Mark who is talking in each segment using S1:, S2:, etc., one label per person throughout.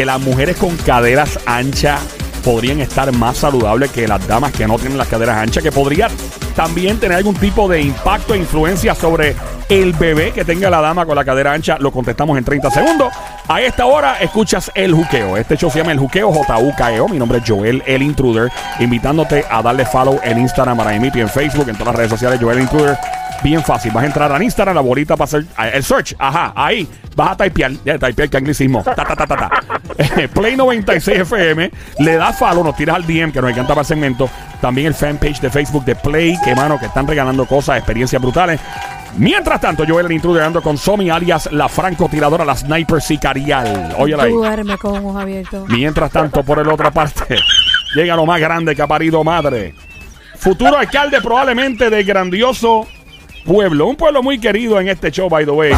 S1: que las mujeres con caderas anchas podrían estar más saludables que las damas que no tienen las caderas anchas, que podría también tener algún tipo de impacto e influencia sobre el bebé que tenga la dama con la cadera ancha. Lo contestamos en 30 segundos. A esta hora escuchas El Juqueo. Este show se llama El Juqueo, J-U-K-E-O. Mi nombre es Joel, el Intruder, invitándote a darle follow en Instagram, para y en Facebook, en todas las redes sociales, Joel Intruder. Bien fácil, vas a entrar a Instagram, la bolita para hacer el search, ajá, ahí, vas a typear, ya typear que anglicismo, ta, ta, ta, ta, ta. Eh, Play 96 FM, le das follow, nos tiras al DM que nos encanta para el segmento, también el fanpage de Facebook de Play, que mano, que están regalando cosas, experiencias brutales. Mientras tanto, yo el intruder ando con Somi, alias la francotiradora, la sniper sicarial. Óyela ahí.
S2: Duerme con ojos abiertos.
S1: Mientras tanto, por la otra parte, llega lo más grande que ha parido madre. Futuro alcalde probablemente de grandioso pueblo. Un pueblo muy querido en este show, by the way.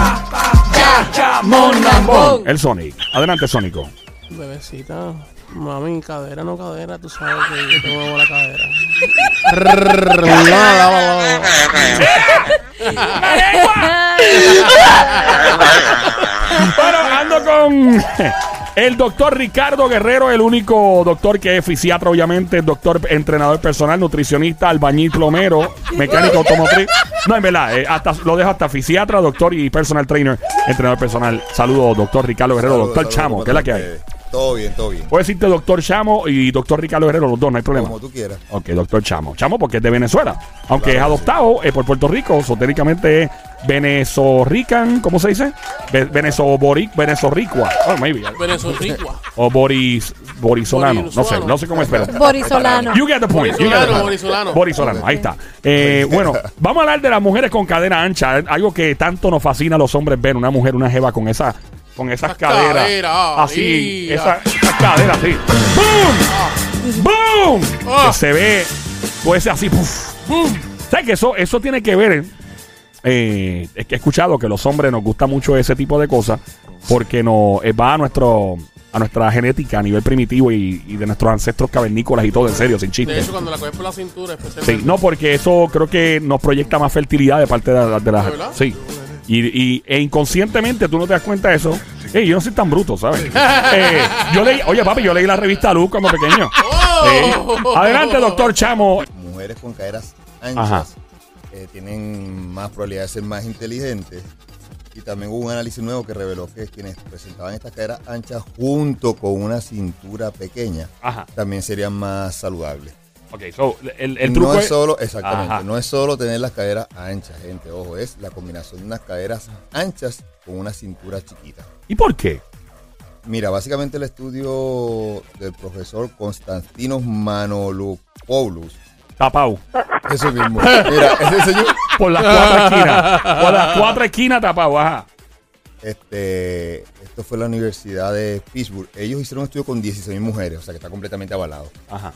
S1: El Sonic. Adelante, Sónico.
S3: Bebecita, mami, cadera, no cadera, tú sabes que yo tengo buena cadera.
S1: Bueno, ando con el doctor Ricardo Guerrero, el único doctor que es fisiatra, obviamente, doctor entrenador personal, nutricionista, albañil, plomero, mecánico automotriz. No, en verdad, eh, hasta, lo dejo hasta fisiatra, doctor y personal trainer, entrenador personal. Saludos, doctor Ricardo Guerrero,
S4: Saludos,
S1: doctor Chamo,
S4: ¿cómo
S1: ¿qué es la que hay?
S4: Todo bien, todo bien.
S1: Puedes decirte doctor Chamo y doctor Ricardo Guerrero, los dos, no hay problema.
S4: Como tú quieras.
S1: Ok, doctor Chamo. Chamo porque es de Venezuela. Aunque
S4: Claro
S1: es
S4: sí.
S1: adoptado eh, por Puerto Rico, esotéricamente es venezorrican, ¿cómo se dice? Ve venezoboric, venezorricua. Oh, maybe.
S3: Venezorricua.
S1: O boris, borisolano. No sé, no sé cómo es, pero...
S2: Borisolano.
S1: You get the point. you get the
S3: Borisolano,
S1: point.
S3: borisolano.
S1: Borisolano, ahí está. Eh, bueno, vamos a hablar de las mujeres con cadera ancha. Algo que tanto nos fascina a los hombres ver. Una mujer, una jeva con esa con esas
S3: Esas
S1: caderas. así, esa- esas caderas así. ¡Boom! ¡Boom!
S3: Ah.
S1: Que se ve, pues así, ¡puf! ¿Sabes que eso, eso tiene que ver? Eh, es que he escuchado que los hombres nos gusta mucho ese tipo de cosas porque no eh, va a nuestro a nuestra genética a nivel primitivo y, y de nuestros ancestros cavernícolas y todo, en serio, sin chiste.
S3: De hecho, cuando la coges por la cintura, especialmente.
S1: Sí, no, porque eso creo que nos proyecta más fertilidad de parte de, la- de las.
S3: ¿De verdad?
S1: Sí. Y, y- e inconscientemente tú no te das cuenta de eso. Yo no soy tan bruto, ¿sabes? Eh, yo leí, oye, papi, yo leí la revista Luz cuando pequeño.
S3: ¡Oh!
S1: Adelante, doctor Chamo.
S4: Mujeres con caderas anchas
S1: Ajá.
S4: eh, tienen más probabilidad de ser más inteligentes. Y también hubo un análisis nuevo que reveló que quienes presentaban estas caderas anchas junto con una cintura pequeña
S1: Ajá.
S4: también serían más saludables.
S1: Ok, so, el, el truco
S4: no es
S1: es.
S4: solo, exactamente,
S1: Ajá.
S4: no es solo tener las caderas anchas, gente, ojo, es la combinación de unas caderas anchas con una cintura chiquita.
S1: ¿Y por qué?
S4: Mira, básicamente el estudio del profesor Constantinos Manolopoulos.
S1: Tapau.
S4: Eso mismo. Mira, ese señor,
S1: Por las cuatro esquinas. Por las cuatro esquinas tapau, ajá.
S4: este, esto fue la Universidad de Pittsburgh. Ellos hicieron un estudio con 16 mujeres, o sea que está completamente avalado.
S1: Ajá.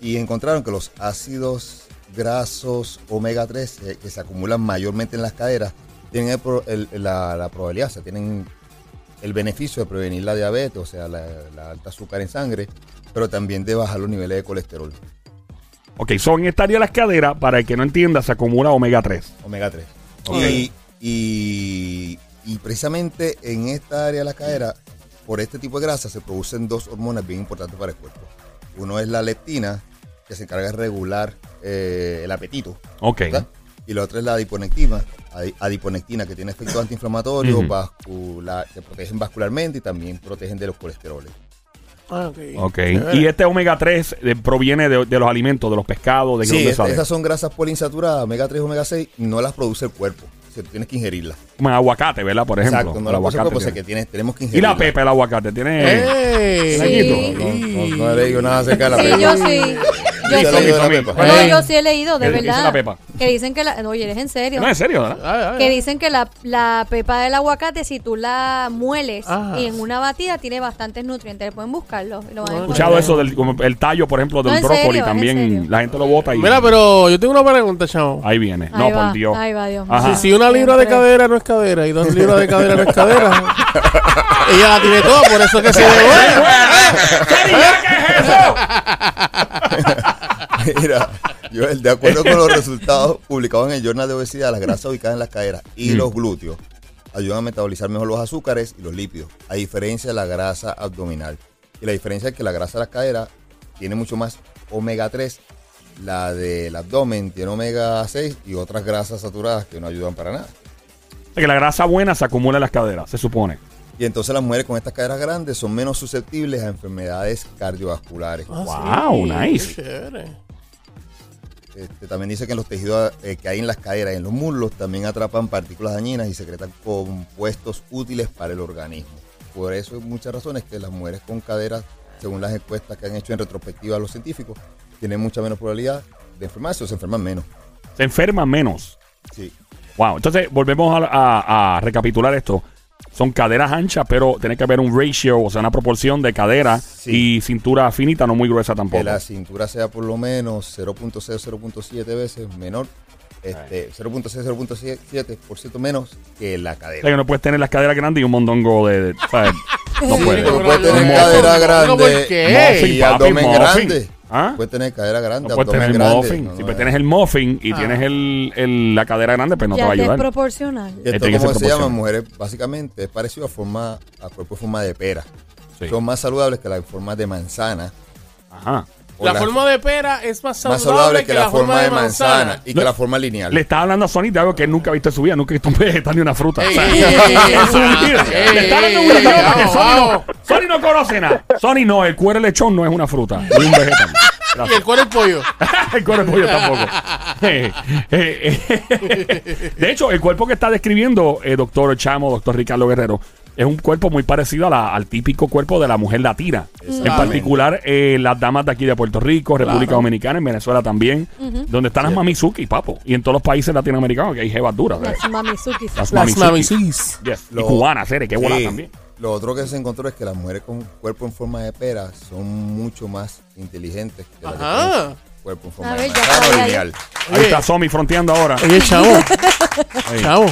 S4: Y encontraron que los ácidos grasos omega 3 eh, que se acumulan mayormente en las caderas tienen el la, la probabilidad, o sea, tienen el beneficio de prevenir la diabetes, o sea, la, la alta azúcar en sangre, pero también de bajar los niveles de colesterol,
S1: Ok, son en esta área de las caderas, para el que no entienda, se acumula omega 3.
S4: omega 3.
S1: Ok.
S4: Y, y- y precisamente en esta área de la cadera, por este tipo de grasa, se producen dos hormonas bien importantes para el cuerpo. Uno es la leptina, que se encarga de regular eh, el apetito.
S1: Ok.
S4: ¿verdad? Y la otra es la adiponectina, adi- adiponectina, que tiene efectos antiinflamatorios,
S1: Ujú.
S4: vascular, que protegen vascularmente y también protegen de los colesteroles.
S3: Ah, ok.
S1: Ok.
S3: Chévere.
S1: Y este omega 3 eh, proviene de, de los alimentos, de los pescados, de
S4: Sí,
S1: dónde
S4: es-
S1: sale.
S4: esas son grasas poliinsaturadas, omega 3 omega 6, no las produce el cuerpo. Tienes que ingerirlas.
S1: Como el aguacate, ¿verdad? Por ejemplo.
S4: Exacto, no
S1: el
S4: que tienes, tenemos que
S1: Y
S4: ingerirlas.
S1: la pepa, el aguacate, tiene.
S3: ¡Ey!
S2: Sí.
S4: No, no, no he leído nada acerca de la
S2: Sí,
S4: pepa.
S2: yo sí. Yo
S4: ¿Sí.
S2: No,
S3: Ey.
S2: yo sí he leído, de
S1: ¿Qué dice
S2: verdad.
S1: la pepa?
S2: Que dicen que la. Oye, eres en serio.
S1: No, en serio, ¿verdad?
S3: Ay, ay,
S2: Que dicen que la, la pepa del aguacate, si tú la mueles
S3: Ajá.
S2: y en una batida, tiene bastantes nutrientes. Pueden buscarlo. y lo van a
S3: No,
S1: He
S2: encontrar.
S1: escuchado eso del como el tallo, por ejemplo, del
S2: No,
S1: brócoli
S2: serio,
S1: también. La gente lo bota y.
S3: Mira, pero yo tengo una pregunta, chavo.
S1: Ahí viene.
S2: Ahí
S1: no,
S2: va,
S1: por Dios.
S2: Ahí va, Dios.
S1: Ajá.
S3: Si, si una libra de cadera no es cadera y dos libras de cadera no es cadera, ella la tiene toda, por eso es que se devuelve.
S1: ¿Qué es eso?
S4: Mira, yo, de acuerdo con los resultados publicados en el Journal de Obesidad, las grasas ubicadas en las caderas y
S1: Mm.
S4: los glúteos ayudan a metabolizar mejor los azúcares y los lípidos, a diferencia de la grasa abdominal. Y la diferencia es que la grasa de las caderas tiene mucho más omega 3, la del abdomen tiene omega 6 y otras grasas saturadas que no ayudan para nada.
S1: O sea, que la grasa buena se acumula en las caderas, se supone.
S4: Y entonces las mujeres con estas caderas grandes son menos susceptibles a enfermedades cardiovasculares.
S3: Ah,
S1: Wow,
S3: sí,
S1: nice.
S4: Este, también dice que en los tejidos eh, que hay en las caderas y en los muslos también atrapan partículas dañinas y secretan compuestos útiles para el organismo. Por eso hay muchas razones que las mujeres con caderas, según las encuestas que han hecho en retrospectiva los científicos, tienen mucha menos probabilidad de enfermarse o se enferman menos.
S1: Se enferman menos.
S4: Sí.
S1: Wow. Entonces, volvemos a, a- a recapitular esto. Son caderas anchas, pero tiene que haber un ratio, o sea, una proporción de cadera
S4: Sí.
S1: y cintura finita, no muy gruesa tampoco.
S4: Que la cintura sea por lo menos 0.0, 0.7 veces menor, este, 0.6, 0.7% menos que la
S1: O sea,
S4: cadera.
S1: que no puedes tener las caderas grandes y un mondongo de... de- o no
S3: Sí,
S1: puedes.
S4: No tener
S1: Muffin.
S4: cadera
S3: ¿Cómo
S4: grande
S3: por qué?
S1: Muffin,
S4: y abdomen
S1: muffin.
S4: grande.
S1: ¿Ah?
S4: Puedes tener cadera grande,
S1: No puedes
S4: abdomen
S1: tener el
S4: grande.
S1: muffin.
S4: No,
S1: si
S4: no,
S1: pues
S4: no.
S1: tienes el muffin y
S3: Ah.
S1: tienes el, el- la cadera grande, pues no te va a
S2: te es
S1: ayudar.
S2: proporcional.
S4: Esto, como se llama, mujeres, básicamente es parecido a forma a cuerpo en forma de pera.
S1: Sí.
S4: Son más saludables que la en forma de manzana.
S1: Ajá.
S3: La forma de pera es más saludable,
S4: más saludable que, la, forma de manzana, y que la forma lineal.
S1: Le estaba hablando a Sony de algo que él nunca ha visto en su vida. Nunca ha visto un vegetal ni una fruta.
S3: Ey,
S1: O sea,
S3: ey, ey, ey,
S1: en su
S3: ey,
S1: vida.
S3: ey,
S1: Le está hablando un idioma que Sony no,
S3: vamos.
S1: Sony no conoce nada. Sony no, el cuero lechón no es una fruta. Ni un vegetal.
S3: Y el cuero del pollo.
S1: el cuero de pollo tampoco. Eh, eh, eh. De hecho, el cuerpo que está describiendo el doctor Chamo, doctor Ricardo Guerrero, es un cuerpo muy parecido a la- al típico cuerpo de la mujer latina. En
S4: Exactamente.
S1: particular, eh, las damas de aquí de Puerto Rico, República
S3: Claro.
S1: Dominicana, en Venezuela también, donde están las mamizuki, papo. Y en todos los países latinoamericanos que hay jevas duras. ¿ves?
S2: Las mamizukis.
S1: Las
S3: Las
S1: mamizuki.
S3: mamizukis.
S1: Yes. Y
S4: Lo-
S1: cubanas, seres, que bola
S4: Sí.
S1: también.
S4: Lo otro que se encontró es que las mujeres con cuerpo en forma de pera son mucho más inteligentes que las que
S3: Ajá.
S4: tienen cuerpo en forma
S2: A
S4: de
S2: ver, ya
S4: manzana o
S2: sabía yo.
S4: lineal.
S1: Ahí está Somi fronteando ahora.
S3: Oye, chavo. Chavo.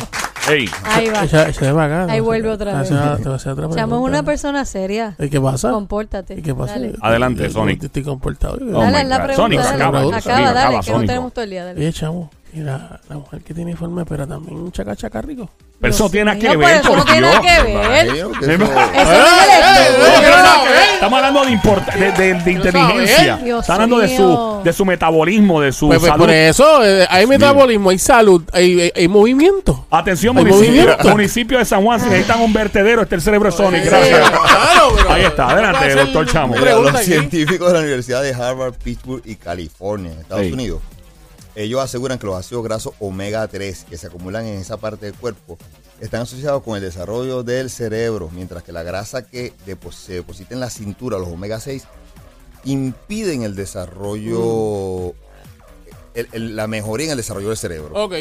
S1: Ey.
S2: Ahí va.
S3: Echa, echa de para acá.
S2: Ahí vuelve otra vez. Chamo
S3: pregunta.
S2: una persona seria.
S3: ¿Y qué pasa?
S2: Compórtate.
S3: ¿Y qué pasa?
S2: Dale,
S1: Adelante, Sonic.
S3: Estoy comportado.
S1: Oh
S2: dale la pregunta.
S1: Sonic,
S2: dale.
S3: acaba,
S2: acaba,
S3: Sonic,
S2: dale,
S1: acaba,
S2: que no
S1: Sonic.
S2: tenemos todo el día. Dale.
S3: Oye, chavo. Y la, la mujer que tiene forma, pero también un chaca chaca rico.
S1: Pero eso no tiene que ver,
S2: eso
S1: por
S2: no tiene que ver.
S4: Eso-
S2: Eso no
S3: Eh.
S1: No, no, no. Estamos hablando de, import- de, de- de inteligencia.
S2: Dios
S1: Está hablando de su. De su metabolismo, de su
S3: Pues, pues,
S1: salud.
S3: por eso, eh, hay metabolismo, hay salud, hay, hay, hay movimiento.
S1: Atención,
S3: Hay
S1: municipio,
S3: movimiento.
S1: municipio de San Juan. Si necesitan un vertedero, este es el cerebro de Sonic.
S3: Sí,
S1: Gracias.
S3: claro,
S1: Ahí está, adelante, doctor Chamo.
S4: los
S3: aquí.
S4: científicos de la Universidad de Harvard, Pittsburgh y California, en Estados
S1: Sí.
S4: Unidos, ellos aseguran que los ácidos grasos omega 3 que se acumulan en esa parte del cuerpo están asociados con el desarrollo del cerebro, mientras que la grasa que depo- se deposita en la cintura, los omega 6, impiden el desarrollo, el- el- la mejoría en el desarrollo del cerebro.
S3: Ok.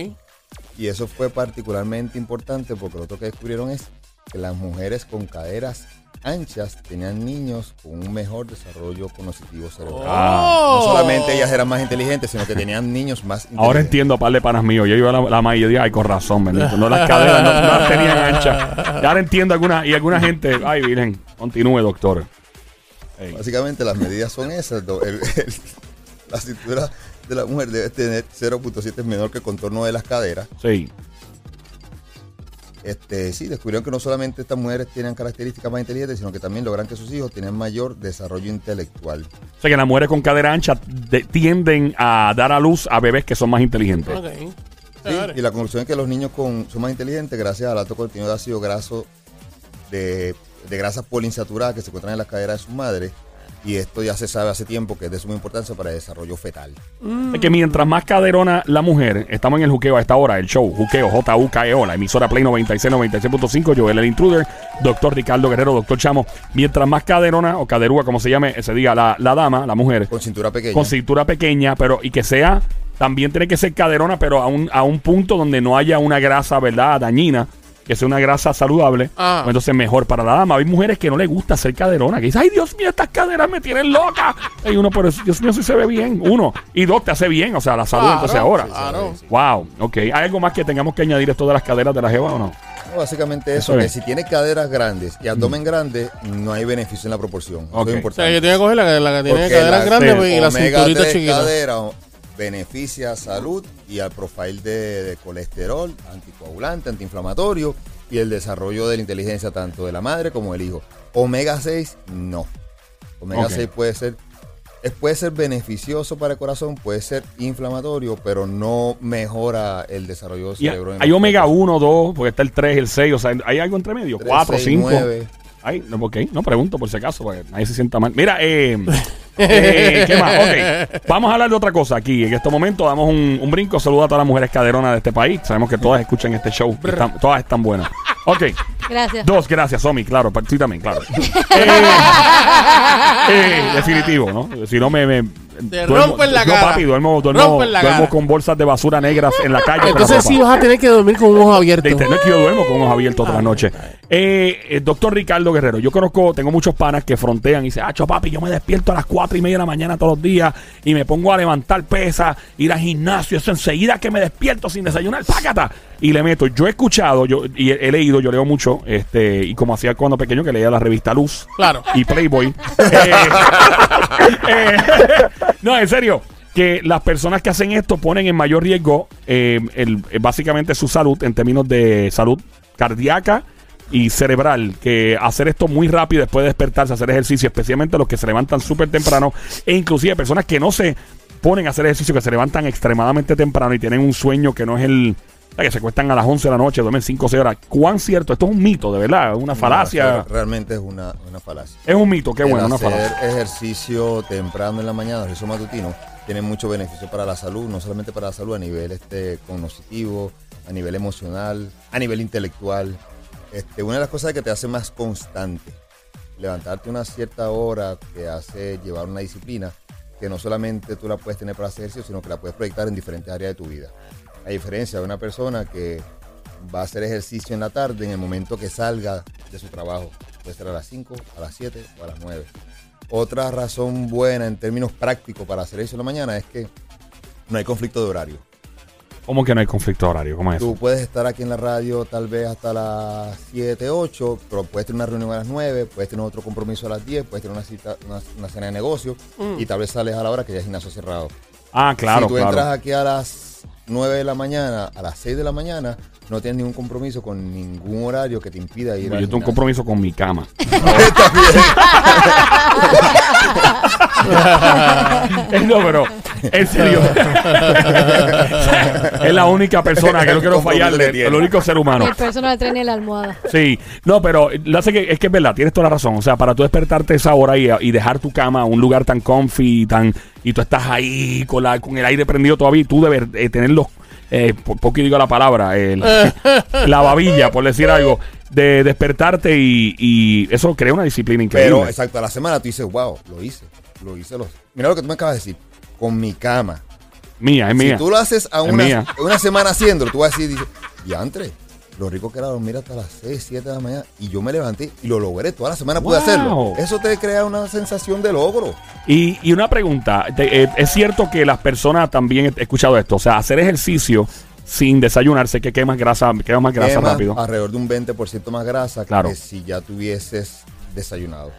S4: Y eso fue particularmente importante porque lo otro que descubrieron es que las mujeres con caderas anchas tenían niños con un mejor desarrollo cognitivo cerebral.
S1: Ah.
S4: No solamente ellas eran más inteligentes, sino que tenían niños más inteligentes.
S1: Ahora entiendo a par de panas míos. Yo iba a la, la maíz y yo dije, ay, con razón, bendito. No las caderas, no, no las tenían anchas. Y ahora entiendo alguna, y alguna gente, ay, Virgen, continúe, doctor. Ey.
S4: Básicamente las medidas son esas. do- el- el- la cintura de la mujer debe tener 0.7 menor que el contorno de las caderas.
S1: Sí.
S4: Este, sí, descubrieron que no solamente estas mujeres tienen características más inteligentes, sino que también logran que sus hijos tienen mayor desarrollo intelectual.
S1: O sea que las mujeres con cadera ancha de- tienden a dar a luz a bebés que son más inteligentes.
S4: Sí, y la conclusión es que los niños con, son más inteligentes gracias al alto contenido de ácido graso de, de grasas poliinsaturadas que se encuentran en las caderas de sus madres. Y esto ya se sabe hace tiempo que es de suma importancia para el desarrollo fetal.
S1: Es que mientras más caderona la mujer, estamos en el juqueo a esta hora, el show, juqueo, J-U-K-E-O, la emisora Play 96, 96.5, Joel el Intruder, doctor Ricardo Guerrero, doctor Chamo. Mientras más caderona o caderúa, como se llame, se diga la, la dama, la mujer,
S4: Con cintura pequeña.
S1: con cintura pequeña, pero y que sea, también tiene que ser caderona, pero a un, a un punto donde no haya una grasa, ¿verdad?, dañina. Que sea una grasa saludable,
S3: Ah.
S1: pues entonces mejor para la dama. Hay mujeres que no les gusta ser caderona, que dicen, ay Dios mío, estas caderas me tienen loca. Y uno, pero Dios mío, si se ve bien. Uno. Y dos, te hace bien, o sea, la salud
S3: Claro,
S1: entonces ahora.
S3: claro.
S1: Wow, ok. ¿Hay algo más que tengamos que añadir esto de las caderas de la jeva o no?
S4: Básicamente
S1: Eso
S4: eso, que si tiene caderas grandes y abdomen grande, no hay beneficio en la proporción. Eso
S1: Ok.
S4: es
S3: O
S4: importante.
S3: sea, yo tengo que coger la, la que tiene
S4: Porque
S3: caderas
S4: la-
S3: grandes
S1: sí,
S3: pues, y la cinturita
S4: 3
S3: chiquita.
S4: cadera beneficia salud y al profile de, de colesterol, anticoagulante, antiinflamatorio y el desarrollo de la inteligencia tanto de la madre como del hijo. Omega 6, no. Omega
S1: Ok.
S4: 6 puede ser, puede ser beneficioso para el corazón, puede ser inflamatorio, pero no mejora el desarrollo del cerebro.
S1: hay omega
S4: fetos.
S1: 1, 2, porque está el 3, el 6, o sea, ¿hay algo entre medio?
S4: Tres,
S1: 4,
S4: seis,
S1: 5.
S4: nueve.
S1: Ay, no, ok, no pregunto por si acaso, porque nadie se sienta mal. Mira, eh, eh, ¿qué más? Ok, vamos a hablar de otra cosa aquí. En este momento damos un, un brinco. Saludos a todas las mujeres caderonas de este país. Sabemos que todas escuchan este show. están- todas están buenas. Ok,
S2: Gracias.
S1: dos, gracias, Somi, claro, para ti también, claro. Eh, eh, definitivo, ¿no? Si no me... me
S3: Te rompen la
S1: no,
S3: cara.
S1: papi, duermo, duermo,
S3: Rompen la
S1: duermo
S3: cara.
S1: con bolsas de basura negras en la calle.
S3: Entonces sí vas a tener que dormir con un ojo abierto.
S1: De internet que yo duermo con ojos abiertos toda la noche. Eh, eh, doctor Ricardo Guerrero, yo conozco, tengo muchos panas que frontean y dicen, ah, papi, yo me despierto a las cuatro y media de la mañana todos los días y me pongo a levantar pesas, ir al gimnasio, eso enseguida que me despierto sin desayunar, pácata. Y le meto. Yo he escuchado, yo y he, he leído, yo leo mucho, este, y como hacía cuando pequeño que leía la revista Luz
S3: Claro.
S1: y Playboy. Eh, eh, no, en serio. Que las personas que hacen esto ponen en mayor riesgo eh, el- básicamente su salud en términos de salud cardíaca y cerebral. Que hacer esto muy rápido después de despertarse, hacer ejercicio, especialmente los que se levantan súper temprano, e inclusive personas que no se ponen a hacer ejercicio, que se levantan extremadamente temprano y tienen un sueño que no es el... que se cuestan a las 11 de la noche, duermen 5 o 6 horas. ¿Cuán cierto? Esto es un mito, de verdad, una falacia.
S4: realmente es una, una falacia.
S1: Es un mito, qué
S4: El
S1: bueno, una
S4: hacer
S1: falacia.
S4: ejercicio temprano en la mañana, ejercicio matutino, tiene mucho beneficio para la salud, no solamente para la salud a nivel este, cognitivo, a nivel emocional, a nivel intelectual. Este, una de las cosas que te hace más constante, levantarte una cierta hora te hace llevar una disciplina que no solamente tú la puedes tener para hacer ejercicio, sino que la puedes proyectar en diferentes áreas de tu vida. A diferencia de una persona que va a hacer ejercicio en la tarde en el momento que salga de su trabajo. Puede ser a las 5, a las 7 o a las 9. Otra razón buena en términos prácticos para hacer eso en la mañana es que no hay conflicto de horario.
S1: ¿Cómo que no hay conflicto horario? ¿Cómo es eso?
S4: Tú puedes estar aquí en la radio tal vez hasta las 7, 8, pero puedes tener una reunión a las 9, puedes tener otro compromiso a las 10, puedes tener una, cita, una, una cena de negocio y tal vez sales a la hora que ya el gimnasio cerrado.
S1: Ah, claro,
S4: si tú
S1: claro.
S4: entras aquí a las 9 de la mañana, a las 6 de la mañana, no tienes ningún compromiso con ningún horario que te impida ir
S1: Yo
S4: al
S1: tengo un
S4: gimnasio.
S1: compromiso con mi cama. no, pero en serio. es la única persona que no quiero fallarle. El único ser humano.
S2: El personal trainer en la almohada.
S1: Sí, no, pero lo hace que, es que es verdad, tienes toda la razón. O sea, para tú despertarte esa hora y, y dejar tu cama, un lugar tan comfy, tan y tú estás ahí con, la, con el aire prendido todavía y tú debes eh, tener los, eh, por poco digo la palabra, el- la babilla, por decir algo, de despertarte y, y eso crea una disciplina increíble.
S4: Pero exacto, a la semana tú dices, wow, lo hice, lo hice. Lo... Mira lo que tú me acabas de decir, con mi cama.
S1: mía, es mía.
S4: Si tú lo haces a una, una semana haciéndolo, tú vas a decir, diantre, lo rico que era dormir hasta las 6, 7 de la mañana y yo me levanté y lo logré, toda la semana pude hacerlo. Eso te crea una sensación de logro.
S1: Y, y una pregunta, te- eh, es cierto que las personas también he escuchado esto, o sea, hacer ejercicio sin desayunarse que quemas grasa, quema más grasa
S4: Quema
S1: rápido.
S4: alrededor de un 20% más grasa
S1: Claro.
S4: que si ya tuvieses desayunado.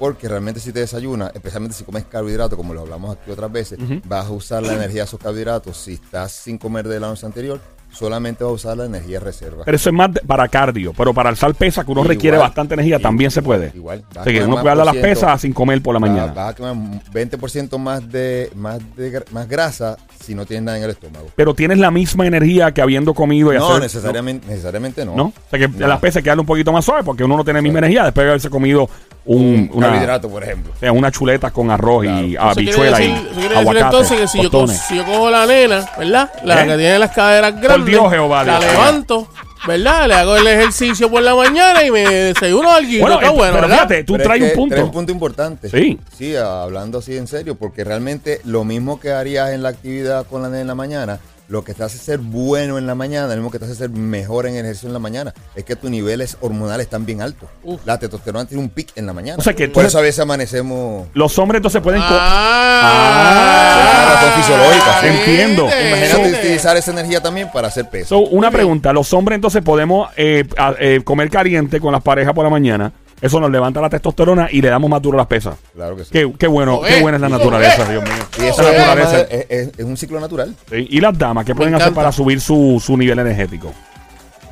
S4: Porque realmente si te desayunas, especialmente si comes carbohidratos, como lo hablamos aquí otras veces, vas a usar la energía de esos carbohidratos. Si estás sin comer de la noche anterior, solamente vas a usar la energía reserva.
S1: Pero eso es más para cardio, pero para alzar pesas que uno
S4: Igual,
S1: requiere bastante energía
S4: igual,
S1: también se puede.
S4: igual.
S1: O sea, que uno puede darle las pesas sin comer por la
S4: Vas-
S1: mañana.
S4: Vas a quemar 20% más de, más de más grasa si no tienes nada en el estómago.
S1: Pero tienes la misma energía que habiendo comido y
S4: No,
S1: hacer.
S4: necesariamente, necesariamente no.
S1: ¿No? O sea, que
S4: No.
S1: las pesas hay que darle un poquito más suave porque uno no tiene la misma energía después de haberse comido un,
S4: Un
S1: una,
S4: carbohidrato, por ejemplo.
S1: o sea, una chuleta con arroz y
S4: Claro.
S1: Habichuela y aguacate.
S3: entonces que si yo, co-
S1: tostones.
S3: si yo cojo la nena, ¿verdad? La
S1: ¿Eh?
S3: que tiene las caderas grandes.
S1: Dios, Jehová,
S3: La
S1: Dios.
S3: levanto, ¿verdad? Le hago el ejercicio por la mañana y me desayuno algo.
S1: Bueno,
S3: está
S1: eh,
S3: bueno,
S1: pero
S3: ¿verdad?
S1: fíjate, tú
S4: Pero es
S1: traes un punto.
S4: traes un punto importante.
S1: Sí.
S4: Sí, hablando así en serio, porque realmente lo mismo que harías en la actividad con la nena en la mañana, lo que te hace ser bueno en la mañana, lo mismo que te hace ser mejor en ejercicio en la mañana, es que tus niveles hormonales están bien altos.
S3: Uf.
S4: La testosterona tiene un pic en la mañana.
S1: O sea que
S4: Por
S1: tú-
S4: eso a veces amanecemos...
S1: Los hombres entonces pueden.
S3: Ah,
S4: Una razón fisiológica, sí.
S1: Entiendo.
S4: Imagínate utilizar esa energía también para hacer peso.
S1: So, una pregunta, los hombres entonces podemos eh, a- eh, comer caliente con las parejas por la mañana. Eso nos levanta la testosterona y le damos más duro a las pesas.
S4: claro que sí.
S1: Qué, qué bueno, qué buena es la naturaleza. Dios mío.
S4: y eso
S1: La
S4: es,
S1: naturaleza.
S4: es- es- es un ciclo natural.
S1: Sí, Y las damas, ¿qué pueden hacer
S3: encanta.
S1: para subir su, su nivel energético?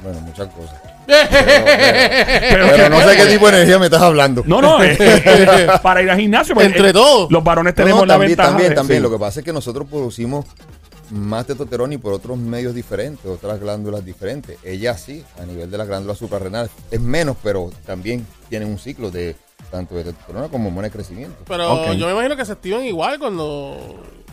S4: Bueno, muchas cosas.
S1: Pero,
S4: Pero no sé qué tipo de energía me estás hablando.
S1: No, no, eh, eh, para ir al gimnasio. pues,
S3: Entre
S1: eh,
S3: todos.
S1: Los varones
S4: No,
S1: tenemos
S4: no,
S1: la
S4: también,
S1: ventaja.
S4: también,
S1: de-
S4: también.
S1: sí.
S4: Lo que pasa es que nosotros producimos más testosterona y por otros medios diferentes, otras glándulas diferentes. Ella sí, a nivel de las glándulas suprarrenales, es menos, pero también tienen un ciclo de tanto de testosterona como hormona de crecimiento.
S3: Pero yo me imagino que se activan igual cuando.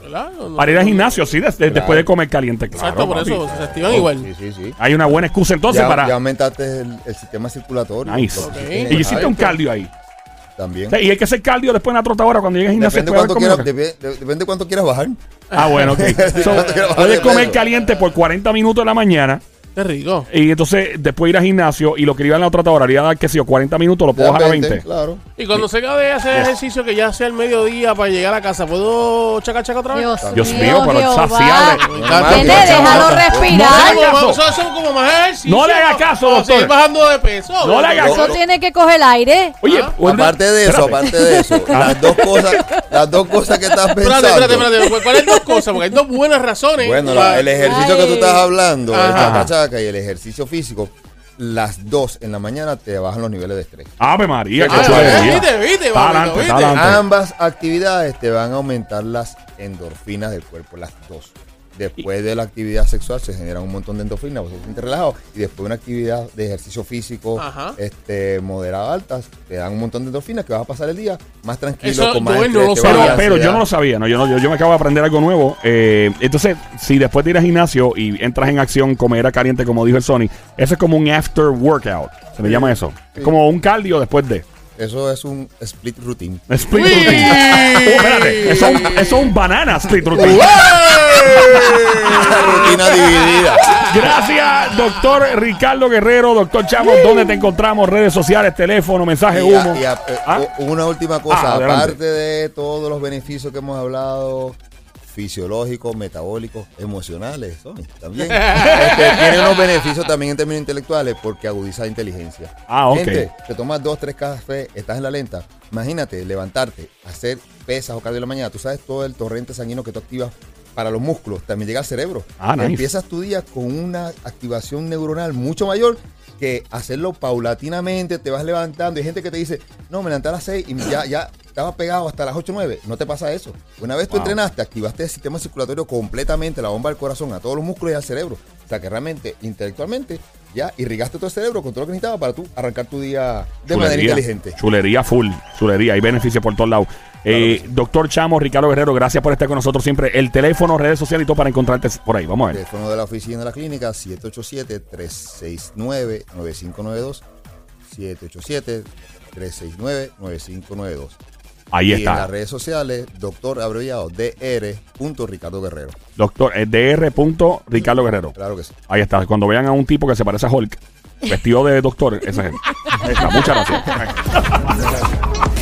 S3: ¿Verdad? Cuando-
S1: Para ir al gimnasio, sí, des- después
S4: Claro.
S1: de comer caliente, claro.
S3: Exacto, por
S1: papi.
S3: eso se activan igual.
S4: Sí, sí, sí.
S1: Hay una buena excusa entonces
S4: ya,
S1: para.
S4: ya aumentaste el, el sistema circulatorio.
S1: Nice.
S4: lo que
S3: Ok.
S4: hiciste en
S1: y hiciste un cardio ahí.
S4: También.
S1: O sea, y hay que hacer cardio después en la trotadora cuando llegues al gimnasio.
S4: Depende
S1: después
S4: cuánto
S1: de
S4: quieras,
S1: comer.
S4: dep- de- depende cuánto quieras bajar.
S1: Ah, bueno, ok. So,
S4: ¿Cuánto quieras bajar
S1: puedes
S4: de
S1: comer
S4: peso?
S1: caliente por 40 minutos en la mañana
S3: Qué rico.
S1: y entonces después ir al gimnasio y lo que iba en la trotadora haría dar, qué sé yo, 40 minutos, lo puedo bajar a
S4: 20,
S1: 20.
S4: Claro.
S3: Y cuando se acabe de hacer ejercicio, que ya sea el mediodía para llegar a casa, ¿puedo chaca chaca otra vez?
S2: Dios,
S1: Dios
S2: mío,
S1: mío, pero
S2: Jehová.
S1: saciable.
S2: Nene, déjalo respirar.
S1: No hagas caso.
S3: Eso como más ejercicio.
S1: No le haga caso, doctor.
S3: bajando de peso.
S1: No le haga
S2: Eso
S4: Lo-
S2: tiene que coger aire.
S1: Oye,
S3: Ah,
S4: Aparte de eso,
S1: espérate.
S4: aparte de eso, las dos cosas, las dos cosas que estás pensando.
S3: Espérate, espérate, espérate. ¿Cuáles dos cosas? Porque hay dos buenas razones.
S4: Bueno, el ejercicio que tú estás hablando, el
S3: Ajá.
S4: Chacachaca y el ejercicio físico, las dos en la mañana te bajan los niveles de estrés.
S1: Ave María, qué
S3: viste.
S4: Ambas actividades te van a aumentar las endorfinas del cuerpo, las dos. Después de la actividad sexual se generan un montón de endorfinas, vos te sientes relajado. Y después de una actividad de ejercicio físico
S3: Ajá.
S4: este, moderado altas, te dan un montón de endorfinas que vas a pasar el día más tranquilo,
S3: Eso
S4: con más
S3: no lo sabía.
S1: pero yo no lo sabía, ¿no? Yo, no, yo, yo me acabo de aprender algo nuevo. Eh, entonces, si después de ir al gimnasio y entras en acción, comer a caliente, como dijo el Sony, eso es como un after workout. Se le llama eso. Es como un cardio después de.
S4: Eso es un split routine.
S1: Split
S3: Uy.
S1: routine. Oh, espérate, eso es un, banana split routine.
S4: Una rutina dividida.
S1: Gracias, doctor Ricardo Guerrero, doctor Chamo. ¿Dónde te encontramos? Redes sociales, teléfono, mensaje,
S4: Y a-
S1: humo.
S4: y a- eh,
S1: Ah.
S4: una última cosa,
S1: Ah, adelante.
S4: aparte de todos los beneficios que hemos hablado, fisiológicos, metabólicos, emocionales, también. Este, tiene unos beneficios también en términos intelectuales porque agudiza la inteligencia.
S1: Ah, ok.
S4: Gente, te tomas dos, tres cafés, estás en la lenta. Imagínate levantarte, hacer pesas o cardio en la mañana. Tú sabes todo el torrente sanguíneo que tú activas para los músculos, también llega al cerebro.
S1: Ah, nice.
S4: Empiezas tu día con una activación neuronal mucho mayor que hacerlo paulatinamente, te vas levantando. Hay gente que te dice, no, me levanté a las 6 y ya, ya estaba pegado hasta las 8 o 9. No te pasa eso. Una vez tú
S1: Wow.
S4: entrenaste, activaste el sistema circulatorio completamente, la bomba del corazón, a todos los músculos y al cerebro. O sea que realmente, intelectualmente, ya irrigaste todo el cerebro con todo lo que necesitabas para tú arrancar tu día de manera inteligente.
S1: Chulería full, chulería. Hay beneficios por todos lados. Eh, Doctor Chamo, Ricardo Guerrero, gracias por estar con nosotros siempre. El teléfono, redes sociales y todo para encontrarte por ahí. Vamos a ver.
S4: Teléfono de la oficina de la clínica 787-369-9592. 787-369-9592.
S1: Ahí
S4: y en
S1: está.
S4: las redes sociales, doctor abreviado DR. Ricardo Guerrero.
S1: Doctor, eh, Dr. Ricardo Guerrero.
S4: Claro que sí.
S1: Ahí está. Cuando vean a un tipo que se parece a Hulk, vestido de doctor, esa gente. Ahí está. Muchas gracias.